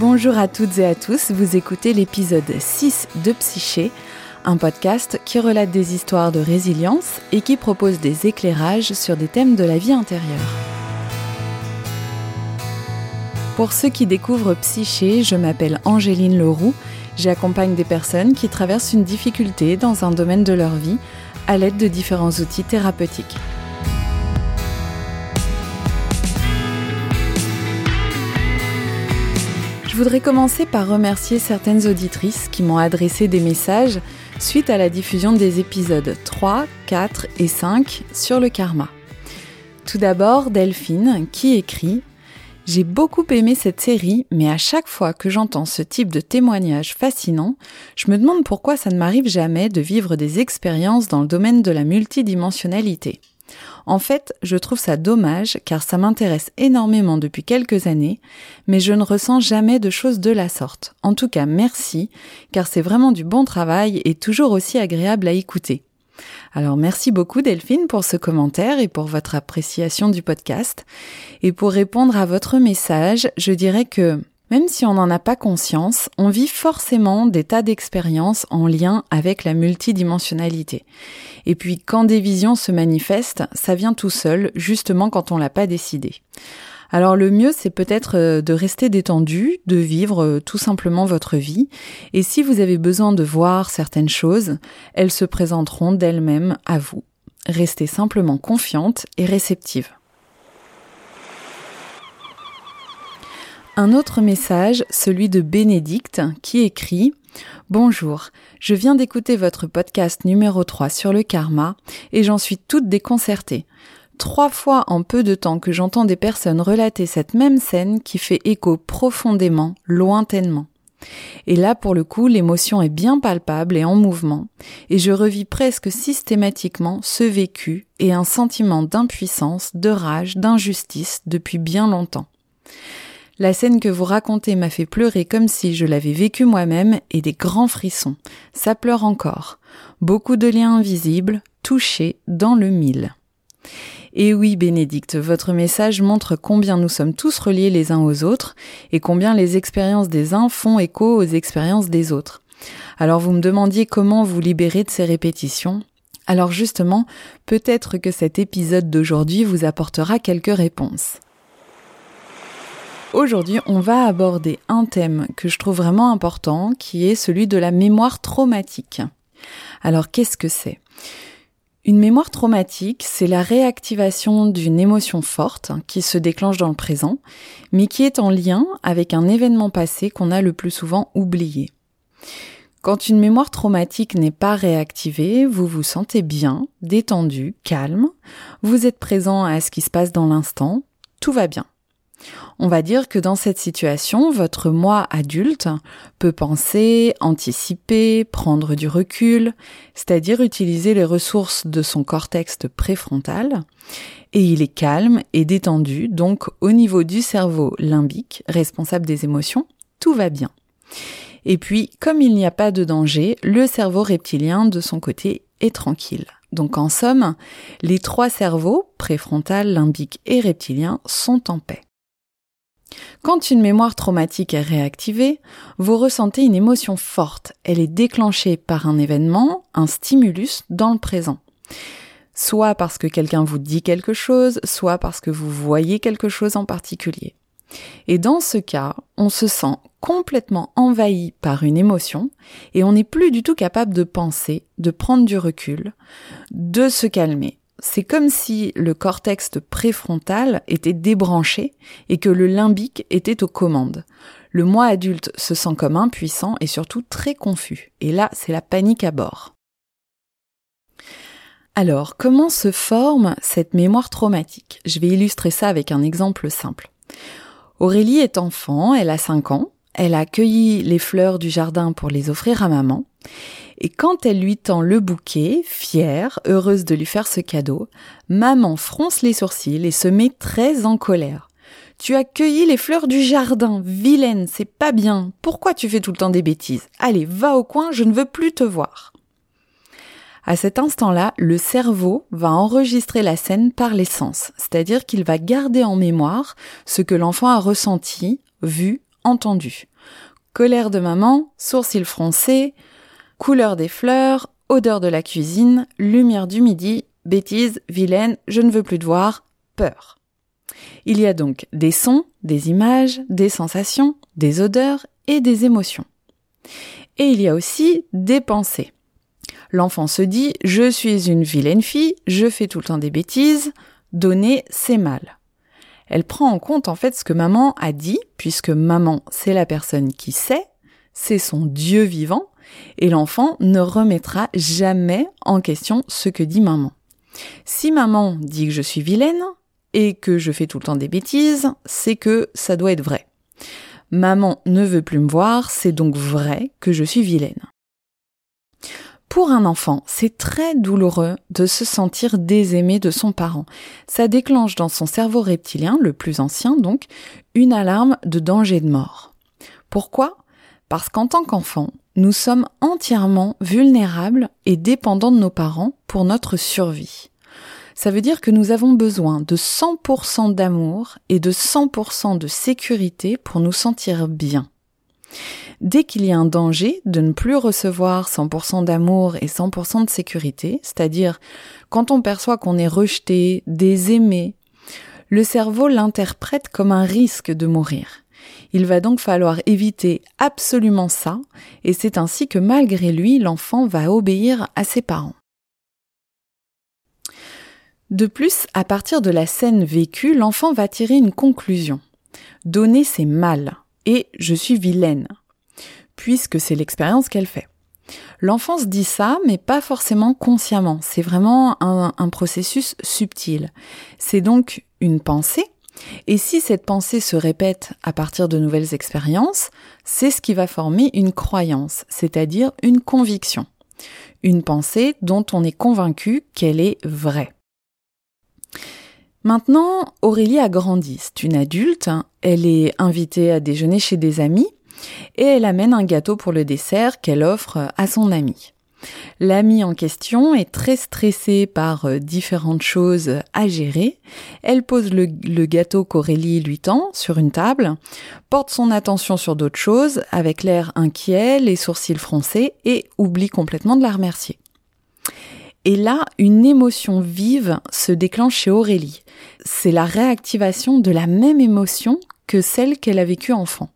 Bonjour à toutes et à tous, vous écoutez l'épisode 6 de Psyché, un podcast qui relate des histoires de résilience et qui propose des éclairages sur des thèmes de la vie intérieure. Pour ceux qui découvrent Psyché, je m'appelle Angéline Leroux, j'accompagne des personnes qui traversent une difficulté dans un domaine de leur vie à l'aide de différents outils thérapeutiques. Je voudrais commencer par remercier certaines auditrices qui m'ont adressé des messages suite à la diffusion des épisodes 3, 4 et 5 sur le karma. Tout d'abord, Delphine qui écrit J'ai beaucoup aimé cette série, mais à chaque fois que j'entends ce type de témoignage fascinant, je me demande pourquoi ça ne m'arrive jamais de vivre des expériences dans le domaine de la multidimensionnalité. En fait, je trouve ça dommage car ça m'intéresse énormément depuis quelques années, mais je ne ressens jamais de choses de la sorte. En tout cas, merci, car c'est vraiment du bon travail et toujours aussi agréable à écouter. Alors merci beaucoup Delphine pour ce commentaire et pour votre appréciation du podcast. Et pour répondre à votre message, je dirais que même si on n'en a pas conscience, on vit forcément des tas d'expériences en lien avec la multidimensionnalité. Et puis quand des visions se manifestent, ça vient tout seul, justement quand on l'a pas décidé. Alors le mieux, c'est peut-être euh, de rester détendu, de vivre euh, tout simplement votre vie. Et si vous avez besoin de voir certaines choses, elles se présenteront d'elles-mêmes à vous. Restez simplement confiante et réceptive. Un autre message, celui de Bénédicte, qui écrit Bonjour, je viens d'écouter votre podcast numéro 3 sur le karma et j'en suis toute déconcertée. Trois fois en peu de temps que j'entends des personnes relater cette même scène qui fait écho profondément, lointainement. Et là, pour le coup, l'émotion est bien palpable et en mouvement, et je revis presque systématiquement ce vécu et un sentiment d'impuissance, de rage, d'injustice depuis bien longtemps. La scène que vous racontez m'a fait pleurer comme si je l'avais vécu moi-même et des grands frissons. Ça pleure encore. Beaucoup de liens invisibles, touchés dans le mille. Et oui, Bénédicte, votre message montre combien nous sommes tous reliés les uns aux autres et combien les expériences des uns font écho aux expériences des autres. Alors vous me demandiez comment vous libérer de ces répétitions. Alors justement, peut-être que cet épisode d'aujourd'hui vous apportera quelques réponses. Aujourd'hui, on va aborder un thème que je trouve vraiment important, qui est celui de la mémoire traumatique. Alors, qu'est-ce que c'est? Une mémoire traumatique, c'est la réactivation d'une émotion forte qui se déclenche dans le présent, mais qui est en lien avec un événement passé qu'on a le plus souvent oublié. Quand une mémoire traumatique n'est pas réactivée, vous vous sentez bien, détendu, calme, vous êtes présent à ce qui se passe dans l'instant, tout va bien. On va dire que dans cette situation, votre moi adulte peut penser, anticiper, prendre du recul, c'est-à-dire utiliser les ressources de son cortex préfrontal, et il est calme et détendu, donc au niveau du cerveau limbique, responsable des émotions, tout va bien. Et puis, comme il n'y a pas de danger, le cerveau reptilien, de son côté, est tranquille. Donc en somme, les trois cerveaux, préfrontal, limbique et reptilien, sont en paix. Quand une mémoire traumatique est réactivée, vous ressentez une émotion forte. Elle est déclenchée par un événement, un stimulus dans le présent. Soit parce que quelqu'un vous dit quelque chose, soit parce que vous voyez quelque chose en particulier. Et dans ce cas, on se sent complètement envahi par une émotion et on n'est plus du tout capable de penser, de prendre du recul, de se calmer c'est comme si le cortex préfrontal était débranché et que le limbique était aux commandes. Le moi adulte se sent comme impuissant et surtout très confus. Et là, c'est la panique à bord. Alors, comment se forme cette mémoire traumatique? Je vais illustrer ça avec un exemple simple. Aurélie est enfant, elle a 5 ans, elle a cueilli les fleurs du jardin pour les offrir à maman, et quand elle lui tend le bouquet, fière, heureuse de lui faire ce cadeau, maman fronce les sourcils et se met très en colère. Tu as cueilli les fleurs du jardin, vilaine, c'est pas bien. Pourquoi tu fais tout le temps des bêtises? Allez, va au coin, je ne veux plus te voir. À cet instant-là, le cerveau va enregistrer la scène par les sens, c'est-à-dire qu'il va garder en mémoire ce que l'enfant a ressenti, vu, entendu. Colère de maman, sourcils froncés, couleur des fleurs, odeur de la cuisine, lumière du midi, bêtise, vilaine, je ne veux plus te voir, peur. Il y a donc des sons, des images, des sensations, des odeurs et des émotions. Et il y a aussi des pensées. L'enfant se dit je suis une vilaine fille, je fais tout le temps des bêtises, donner c'est mal. Elle prend en compte en fait ce que maman a dit, puisque maman c'est la personne qui sait, c'est son Dieu vivant, et l'enfant ne remettra jamais en question ce que dit maman. Si maman dit que je suis vilaine et que je fais tout le temps des bêtises, c'est que ça doit être vrai. Maman ne veut plus me voir, c'est donc vrai que je suis vilaine. Pour un enfant, c'est très douloureux de se sentir désaimé de son parent. Ça déclenche dans son cerveau reptilien, le plus ancien donc, une alarme de danger de mort. Pourquoi? Parce qu'en tant qu'enfant, nous sommes entièrement vulnérables et dépendants de nos parents pour notre survie. Ça veut dire que nous avons besoin de 100% d'amour et de 100% de sécurité pour nous sentir bien. Dès qu'il y a un danger de ne plus recevoir 100% d'amour et 100% de sécurité, c'est-à-dire quand on perçoit qu'on est rejeté, désaimé, le cerveau l'interprète comme un risque de mourir. Il va donc falloir éviter absolument ça, et c'est ainsi que malgré lui, l'enfant va obéir à ses parents. De plus, à partir de la scène vécue, l'enfant va tirer une conclusion. Donner, c'est mal, et je suis vilaine, puisque c'est l'expérience qu'elle fait. L'enfant se dit ça, mais pas forcément consciemment. C'est vraiment un, un processus subtil. C'est donc une pensée et si cette pensée se répète à partir de nouvelles expériences, c'est ce qui va former une croyance, c'est-à-dire une conviction. Une pensée dont on est convaincu qu'elle est vraie. Maintenant, Aurélie a grandi, c'est une adulte, elle est invitée à déjeuner chez des amis et elle amène un gâteau pour le dessert qu'elle offre à son ami. L'amie en question est très stressée par euh, différentes choses à gérer. Elle pose le, gâteau qu'Aurélie lui tend sur une table, porte son attention sur d'autres choses avec l'air inquiet, les sourcils froncés et oublie complètement de la remercier. Et là, une émotion vive se déclenche chez Aurélie. C'est la réactivation de la même émotion que celle qu'elle a vécue enfant.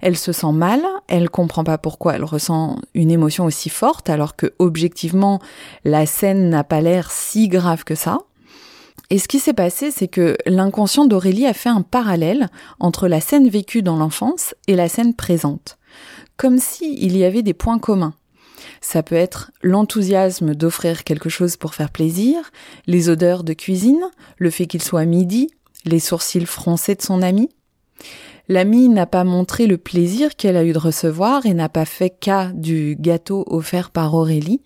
Elle se sent mal, elle comprend pas pourquoi elle ressent une émotion aussi forte alors que objectivement la scène n'a pas l'air si grave que ça. Et ce qui s'est passé, c'est que l'inconscient d'Aurélie a fait un parallèle entre la scène vécue dans l'enfance et la scène présente. Comme s'il y avait des points communs. Ça peut être l'enthousiasme d'offrir quelque chose pour faire plaisir, les odeurs de cuisine, le fait qu'il soit midi, les sourcils froncés de son ami. L'amie n'a pas montré le plaisir qu'elle a eu de recevoir et n'a pas fait cas du gâteau offert par Aurélie.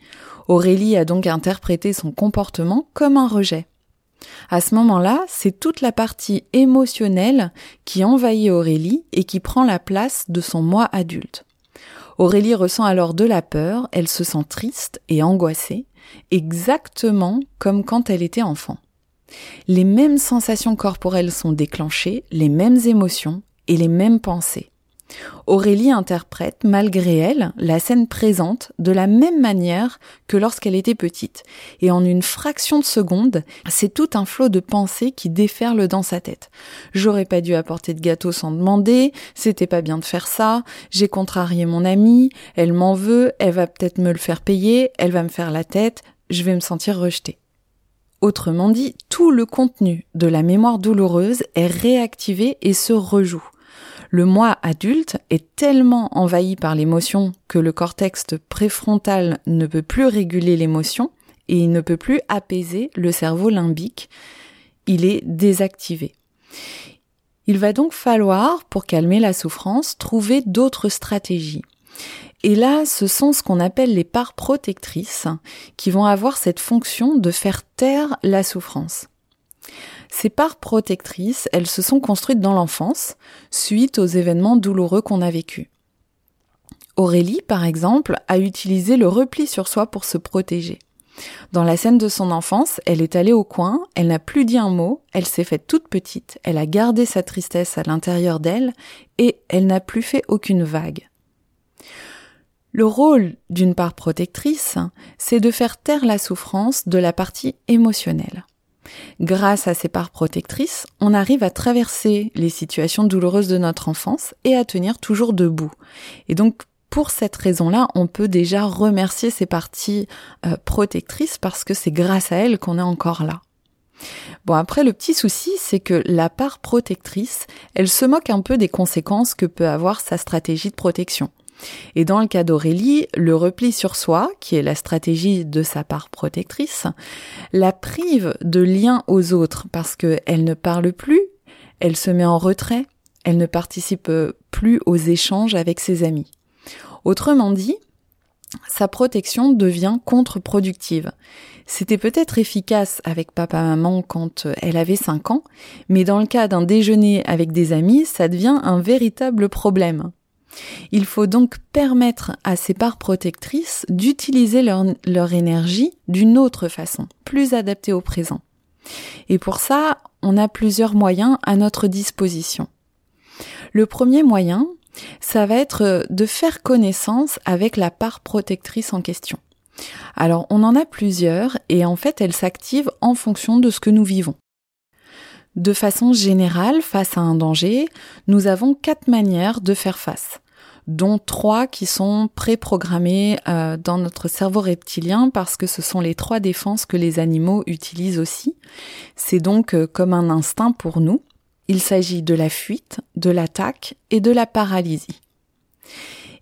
Aurélie a donc interprété son comportement comme un rejet. À ce moment-là, c'est toute la partie émotionnelle qui envahit Aurélie et qui prend la place de son moi adulte. Aurélie ressent alors de la peur, elle se sent triste et angoissée, exactement comme quand elle était enfant. Les mêmes sensations corporelles sont déclenchées, les mêmes émotions, et les mêmes pensées. Aurélie interprète, malgré elle, la scène présente de la même manière que lorsqu'elle était petite. Et en une fraction de seconde, c'est tout un flot de pensées qui déferle dans sa tête. J'aurais pas dû apporter de gâteau sans demander, c'était pas bien de faire ça, j'ai contrarié mon amie, elle m'en veut, elle va peut-être me le faire payer, elle va me faire la tête, je vais me sentir rejetée. Autrement dit, tout le contenu de la mémoire douloureuse est réactivé et se rejoue. Le moi adulte est tellement envahi par l'émotion que le cortex préfrontal ne peut plus réguler l'émotion et il ne peut plus apaiser le cerveau limbique. Il est désactivé. Il va donc falloir, pour calmer la souffrance, trouver d'autres stratégies. Et là, ce sont ce qu'on appelle les parts protectrices qui vont avoir cette fonction de faire taire la souffrance. Ces parts protectrices, elles se sont construites dans l'enfance, suite aux événements douloureux qu'on a vécus. Aurélie, par exemple, a utilisé le repli sur soi pour se protéger. Dans la scène de son enfance, elle est allée au coin, elle n'a plus dit un mot, elle s'est faite toute petite, elle a gardé sa tristesse à l'intérieur d'elle et elle n'a plus fait aucune vague. Le rôle d'une part protectrice, c'est de faire taire la souffrance de la partie émotionnelle. Grâce à ces parts protectrices, on arrive à traverser les situations douloureuses de notre enfance et à tenir toujours debout. Et donc, pour cette raison-là, on peut déjà remercier ces parties euh, protectrices parce que c'est grâce à elles qu'on est encore là. Bon, après, le petit souci, c'est que la part protectrice, elle se moque un peu des conséquences que peut avoir sa stratégie de protection. Et dans le cas d'Aurélie, le repli sur soi, qui est la stratégie de sa part protectrice, la prive de lien aux autres parce qu'elle ne parle plus, elle se met en retrait, elle ne participe plus aux échanges avec ses amis. Autrement dit, sa protection devient contre-productive. C'était peut-être efficace avec papa-maman quand euh, elle avait 5 ans, mais dans le cas d'un déjeuner avec des amis, ça devient un véritable problème. Il faut donc permettre à ces parts protectrices d'utiliser leur, énergie d'une autre façon, plus adaptée au présent. Et pour ça, on a plusieurs moyens à notre disposition. Le premier moyen, ça va être de faire connaissance avec la part protectrice en question. Alors, on en a plusieurs et en fait, elles s'activent en fonction de ce que nous vivons. De façon générale, face à un danger, nous avons quatre manières de faire face, dont trois qui sont préprogrammées euh, dans notre cerveau reptilien parce que ce sont les trois défenses que les animaux utilisent aussi. C'est donc euh, comme un instinct pour nous. Il s'agit de la fuite, de l'attaque et de la paralysie.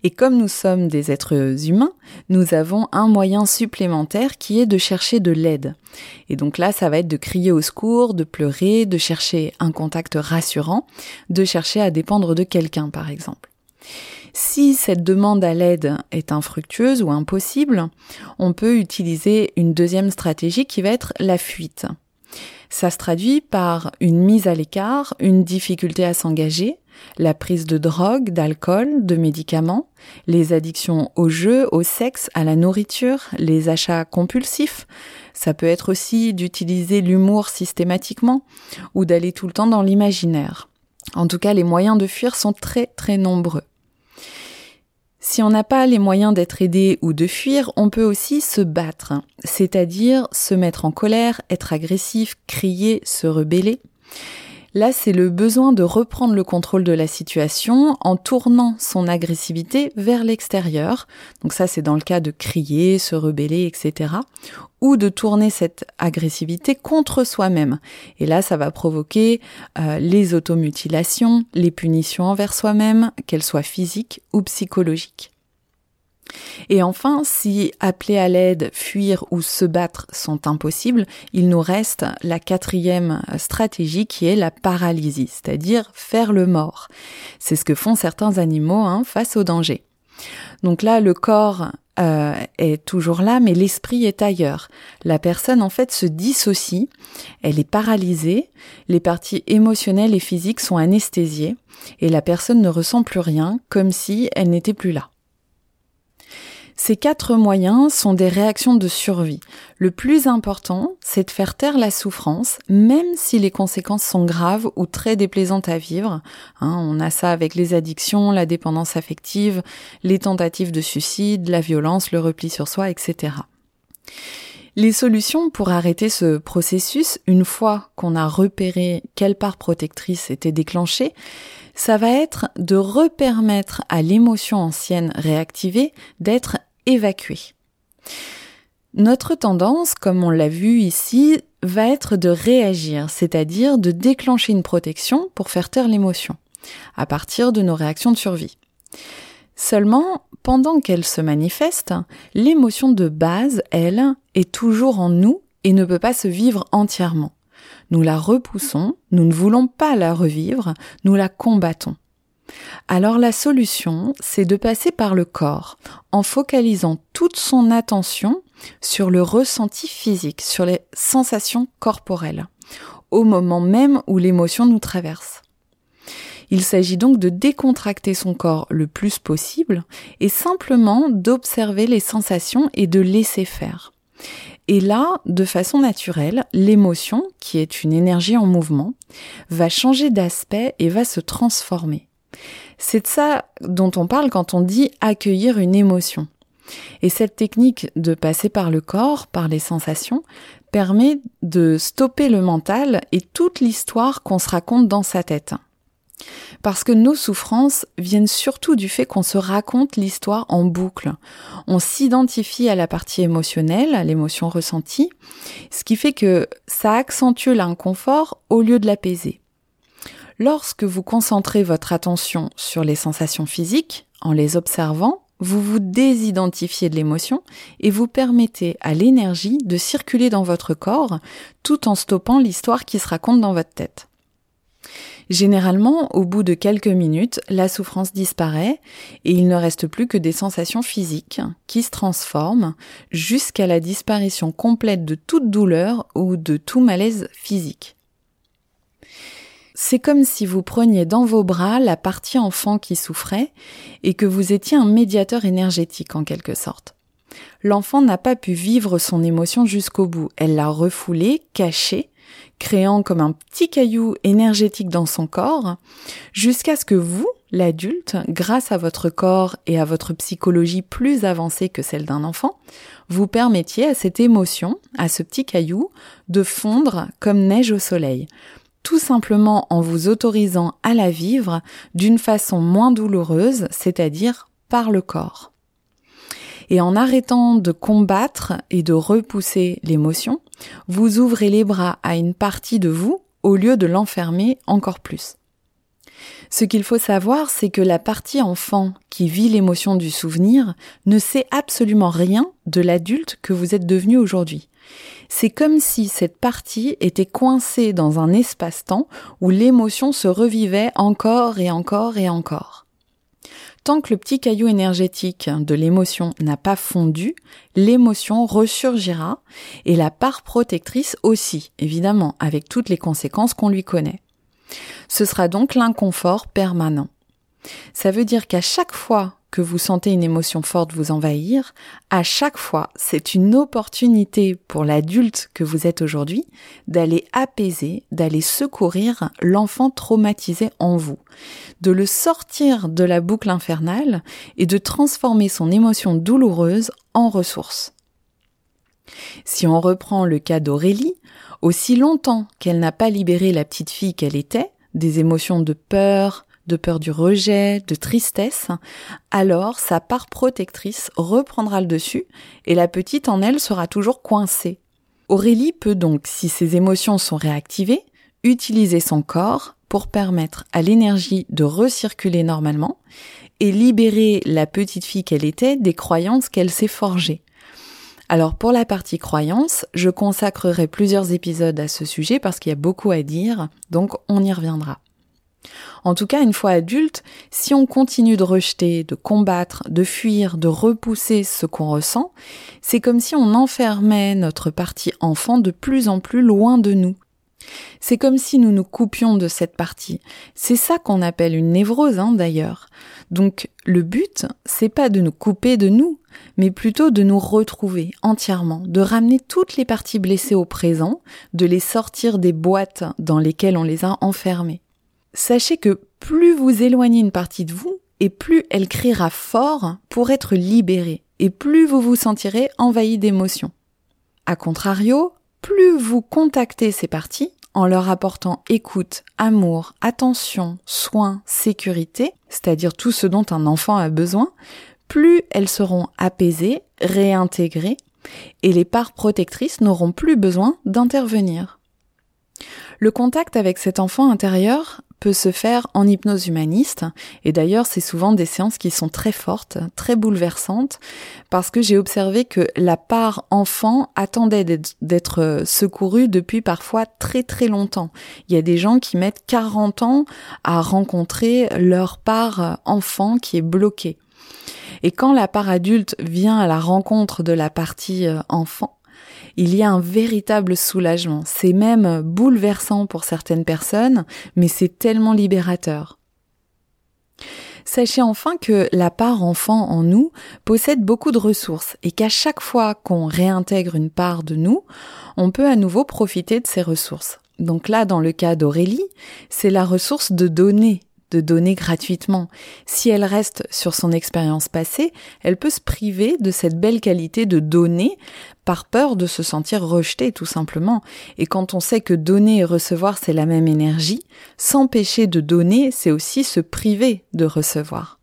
Et comme nous sommes des êtres humains, nous avons un moyen supplémentaire qui est de chercher de l'aide. Et donc là, ça va être de crier au secours, de pleurer, de chercher un contact rassurant, de chercher à dépendre de quelqu'un, par exemple. Si cette demande à l'aide est infructueuse ou impossible, on peut utiliser une deuxième stratégie qui va être la fuite. Ça se traduit par une mise à l'écart, une difficulté à s'engager, la prise de drogue, d'alcool, de médicaments, les addictions au jeu, au sexe, à la nourriture, les achats compulsifs. Ça peut être aussi d'utiliser l'humour systématiquement ou d'aller tout le temps dans l'imaginaire. En tout cas, les moyens de fuir sont très très nombreux. Si on n'a pas les moyens d'être aidé ou de fuir, on peut aussi se battre, c'est-à-dire se mettre en colère, être agressif, crier, se rebeller. Là, c'est le besoin de reprendre le contrôle de la situation en tournant son agressivité vers l'extérieur. Donc ça, c'est dans le cas de crier, se rebeller, etc. Ou de tourner cette agressivité contre soi-même. Et là, ça va provoquer euh, les automutilations, les punitions envers soi-même, qu'elles soient physiques ou psychologiques. Et enfin, si appeler à l'aide, fuir ou se battre sont impossibles, il nous reste la quatrième stratégie qui est la paralysie, c'est-à-dire faire le mort. C'est ce que font certains animaux hein, face au danger. Donc là, le corps euh, est toujours là, mais l'esprit est ailleurs. La personne, en fait, se dissocie, elle est paralysée, les parties émotionnelles et physiques sont anesthésiées, et la personne ne ressent plus rien, comme si elle n'était plus là. Ces quatre moyens sont des réactions de survie. Le plus important, c'est de faire taire la souffrance, même si les conséquences sont graves ou très déplaisantes à vivre. Hein, on a ça avec les addictions, la dépendance affective, les tentatives de suicide, la violence, le repli sur soi, etc. Les solutions pour arrêter ce processus, une fois qu'on a repéré quelle part protectrice était déclenchée, ça va être de repermettre à l'émotion ancienne réactivée d'être évacuée. Notre tendance, comme on l'a vu ici, va être de réagir, c'est-à-dire de déclencher une protection pour faire taire l'émotion, à partir de nos réactions de survie. Seulement, pendant qu'elle se manifeste, l'émotion de base, elle, est toujours en nous et ne peut pas se vivre entièrement. Nous la repoussons, nous ne voulons pas la revivre, nous la combattons. Alors la solution, c'est de passer par le corps, en focalisant toute son attention sur le ressenti physique, sur les sensations corporelles, au moment même où l'émotion nous traverse. Il s'agit donc de décontracter son corps le plus possible et simplement d'observer les sensations et de laisser faire. Et là, de façon naturelle, l'émotion, qui est une énergie en mouvement, va changer d'aspect et va se transformer. C'est de ça dont on parle quand on dit accueillir une émotion. Et cette technique de passer par le corps, par les sensations, permet de stopper le mental et toute l'histoire qu'on se raconte dans sa tête. Parce que nos souffrances viennent surtout du fait qu'on se raconte l'histoire en boucle. On s'identifie à la partie émotionnelle, à l'émotion ressentie, ce qui fait que ça accentue l'inconfort au lieu de l'apaiser. Lorsque vous concentrez votre attention sur les sensations physiques, en les observant, vous vous désidentifiez de l'émotion et vous permettez à l'énergie de circuler dans votre corps tout en stoppant l'histoire qui se raconte dans votre tête. Généralement, au bout de quelques minutes, la souffrance disparaît et il ne reste plus que des sensations physiques qui se transforment jusqu'à la disparition complète de toute douleur ou de tout malaise physique. C'est comme si vous preniez dans vos bras la partie enfant qui souffrait et que vous étiez un médiateur énergétique en quelque sorte. L'enfant n'a pas pu vivre son émotion jusqu'au bout. Elle l'a refoulé, caché, créant comme un petit caillou énergétique dans son corps, jusqu'à ce que vous, l'adulte, grâce à votre corps et à votre psychologie plus avancée que celle d'un enfant, vous permettiez à cette émotion, à ce petit caillou, de fondre comme neige au soleil, tout simplement en vous autorisant à la vivre d'une façon moins douloureuse, c'est-à-dire par le corps. Et en arrêtant de combattre et de repousser l'émotion, vous ouvrez les bras à une partie de vous au lieu de l'enfermer encore plus. Ce qu'il faut savoir, c'est que la partie enfant qui vit l'émotion du souvenir ne sait absolument rien de l'adulte que vous êtes devenu aujourd'hui. C'est comme si cette partie était coincée dans un espace-temps où l'émotion se revivait encore et encore et encore. Tant que le petit caillou énergétique de l'émotion n'a pas fondu, l'émotion ressurgira et la part protectrice aussi, évidemment, avec toutes les conséquences qu'on lui connaît. Ce sera donc l'inconfort permanent. Ça veut dire qu'à chaque fois que vous sentez une émotion forte vous envahir, à chaque fois, c'est une opportunité pour l'adulte que vous êtes aujourd'hui d'aller apaiser, d'aller secourir l'enfant traumatisé en vous, de le sortir de la boucle infernale et de transformer son émotion douloureuse en ressource. Si on reprend le cas d'Aurélie, aussi longtemps qu'elle n'a pas libéré la petite fille qu'elle était, des émotions de peur, de peur du rejet, de tristesse, alors sa part protectrice reprendra le dessus et la petite en elle sera toujours coincée. Aurélie peut donc, si ses émotions sont réactivées, utiliser son corps pour permettre à l'énergie de recirculer normalement et libérer la petite fille qu'elle était des croyances qu'elle s'est forgées. Alors pour la partie croyance, je consacrerai plusieurs épisodes à ce sujet parce qu'il y a beaucoup à dire, donc on y reviendra. En tout cas, une fois adulte, si on continue de rejeter, de combattre, de fuir, de repousser ce qu'on ressent, c'est comme si on enfermait notre partie enfant de plus en plus loin de nous. C'est comme si nous nous coupions de cette partie. C'est ça qu'on appelle une névrose, hein, d'ailleurs. Donc, le but, c'est pas de nous couper de nous, mais plutôt de nous retrouver entièrement, de ramener toutes les parties blessées au présent, de les sortir des boîtes dans lesquelles on les a enfermées sachez que plus vous éloignez une partie de vous, et plus elle criera fort pour être libérée, et plus vous vous sentirez envahi d'émotions. A contrario, plus vous contactez ces parties, en leur apportant écoute, amour, attention, soin, sécurité, c'est-à-dire tout ce dont un enfant a besoin, plus elles seront apaisées, réintégrées, et les parts protectrices n'auront plus besoin d'intervenir. Le contact avec cet enfant intérieur se faire en hypnose humaniste. Et d'ailleurs, c'est souvent des séances qui sont très fortes, très bouleversantes, parce que j'ai observé que la part enfant attendait d'être secourue depuis parfois très très longtemps. Il y a des gens qui mettent 40 ans à rencontrer leur part enfant qui est bloquée. Et quand la part adulte vient à la rencontre de la partie euh, enfant, il y a un véritable soulagement. C'est même bouleversant pour certaines personnes, mais c'est tellement libérateur. Sachez enfin que la part enfant en nous possède beaucoup de ressources et qu'à chaque fois qu'on réintègre une part de nous, on peut à nouveau profiter de ces ressources. Donc là, dans le cas d'Aurélie, c'est la ressource de donner, donner gratuitement. Si elle reste sur son expérience passée, elle peut se priver de cette belle qualité de donner par peur de se sentir rejetée tout simplement. Et quand on sait que donner et recevoir c'est la même énergie, s'empêcher de donner c'est aussi se priver de recevoir.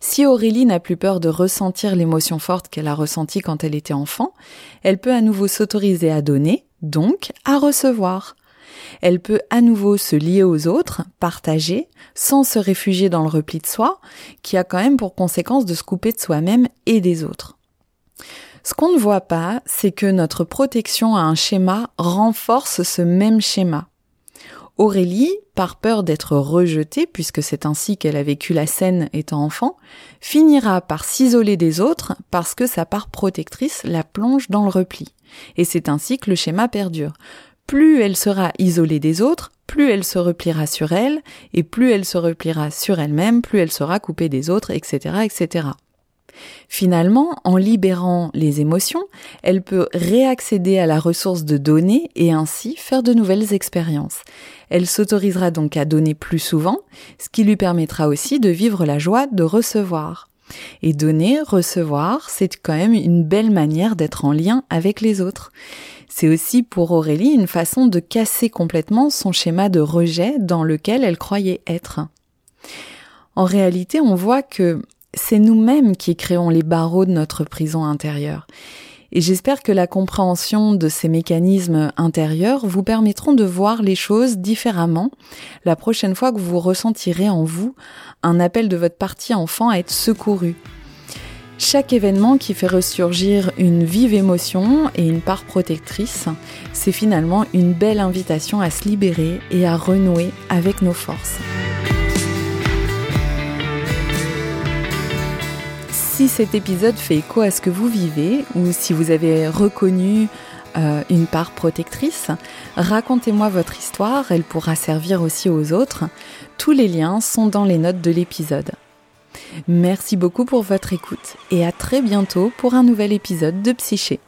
Si Aurélie n'a plus peur de ressentir l'émotion forte qu'elle a ressentie quand elle était enfant, elle peut à nouveau s'autoriser à donner, donc à recevoir. Elle peut à nouveau se lier aux autres, partager, sans se réfugier dans le repli de soi, qui a quand même pour conséquence de se couper de soi-même et des autres. Ce qu'on ne voit pas, c'est que notre protection à un schéma renforce ce même schéma. Aurélie, par peur d'être rejetée, puisque c'est ainsi qu'elle a vécu la scène étant enfant, finira par s'isoler des autres parce que sa part protectrice la plonge dans le repli. Et c'est ainsi que le schéma perdure plus elle sera isolée des autres, plus elle se repliera sur elle, et plus elle se repliera sur elle-même, plus elle sera coupée des autres, etc., etc. Finalement, en libérant les émotions, elle peut réaccéder à la ressource de donner et ainsi faire de nouvelles expériences. Elle s'autorisera donc à donner plus souvent, ce qui lui permettra aussi de vivre la joie de recevoir. Et donner, recevoir, c'est quand même une belle manière d'être en lien avec les autres. C'est aussi pour Aurélie une façon de casser complètement son schéma de rejet dans lequel elle croyait être. En réalité, on voit que c'est nous-mêmes qui créons les barreaux de notre prison intérieure. Et j'espère que la compréhension de ces mécanismes intérieurs vous permettront de voir les choses différemment la prochaine fois que vous ressentirez en vous un appel de votre partie enfant à être secouru, chaque événement qui fait ressurgir une vive émotion et une part protectrice, c'est finalement une belle invitation à se libérer et à renouer avec nos forces. Si cet épisode fait écho à ce que vous vivez ou si vous avez reconnu euh, une part protectrice, racontez-moi votre histoire, elle pourra servir aussi aux autres. Tous les liens sont dans les notes de l'épisode. Merci beaucoup pour votre écoute et à très bientôt pour un nouvel épisode de Psyché.